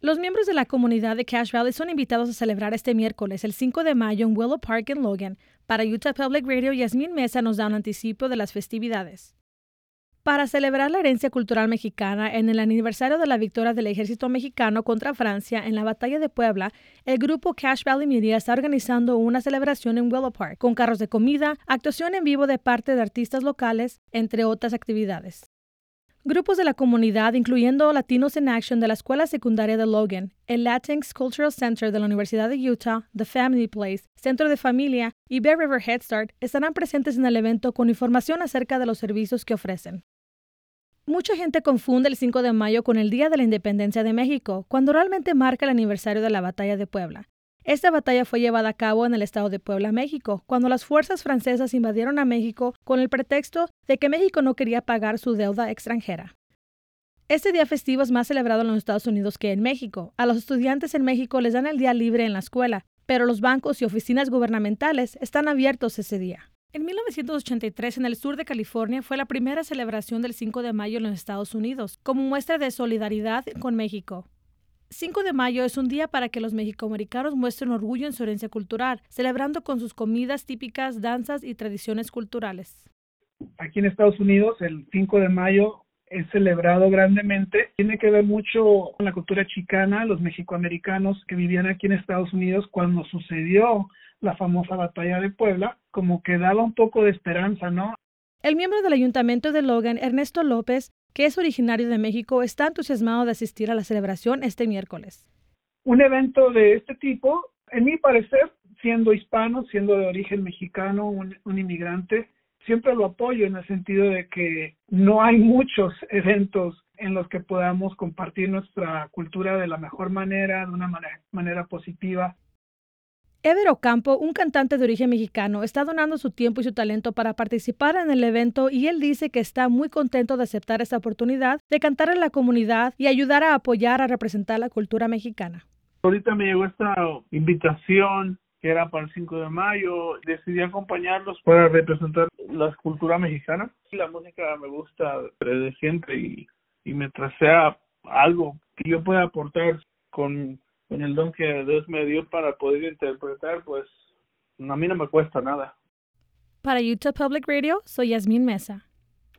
Los miembros de la comunidad de Cache Valley son invitados a celebrar este miércoles, el 5 de mayo, en Willow Park en Logan. Para Utah Public Radio, Yasmin Mesa nos da un anticipo de las festividades. Para celebrar la herencia cultural mexicana en el aniversario de la victoria del ejército mexicano contra Francia en la batalla de Puebla, el grupo Cache Valley Media está organizando una celebración en Willow Park, con carros de comida, actuación en vivo de parte de artistas locales, entre otras actividades. Grupos de la comunidad, incluyendo Latinos in Action de la Escuela Secundaria de Logan, el Latinx Cultural Center de la Universidad de Utah, The Family Place, Centro de Familia y Bear River Head Start, estarán presentes en el evento con información acerca de los servicios que ofrecen. Mucha gente confunde el 5 de mayo con el Día de la Independencia de México, cuando realmente marca el aniversario de la Batalla de Puebla. Esta batalla fue llevada a cabo en el estado de Puebla, México, cuando las fuerzas francesas invadieron a México con el pretexto de que México no quería pagar su deuda extranjera. Este día festivo es más celebrado en los Estados Unidos que en México. A los estudiantes en México les dan el día libre en la escuela, pero los bancos y oficinas gubernamentales están abiertos ese día. En 1983, en el sur de California, fue la primera celebración del 5 de mayo en los Estados Unidos, como muestra de solidaridad con México. 5 de mayo es un día para que los mexicoamericanos muestren orgullo en su herencia cultural, celebrando con sus comidas típicas, danzas y tradiciones culturales. Aquí en Estados Unidos, el 5 de mayo es celebrado grandemente. Tiene que ver mucho con la cultura chicana, los mexicoamericanos que vivían aquí en Estados Unidos cuando sucedió la famosa batalla de Puebla, como que daba un poco de esperanza, ¿no? El miembro del Ayuntamiento de Logan, Ernesto López, que es originario de México, está entusiasmado de asistir a la celebración este miércoles. Un evento de este tipo, en mi parecer, siendo hispano, siendo de origen mexicano, un, inmigrante, siempre lo apoyo en el sentido de que no hay muchos eventos en los que podamos compartir nuestra cultura de la mejor manera, de una manera positiva. Ever Ocampo, un cantante de origen mexicano, está donando su tiempo y su talento para participar en el evento y él dice que está muy contento de aceptar esta oportunidad de cantar en la comunidad y ayudar a apoyar a representar la cultura mexicana. Ahorita me llegó esta invitación que era para el 5 de mayo, decidí acompañarlos para representar la cultura mexicana. La música me gusta desde siempre y, y mientras sea algo que yo pueda aportar con con el don que Dios me dio para poder interpretar, pues a mí no me cuesta nada. Para Utah Public Radio, soy Yasmin Mesa.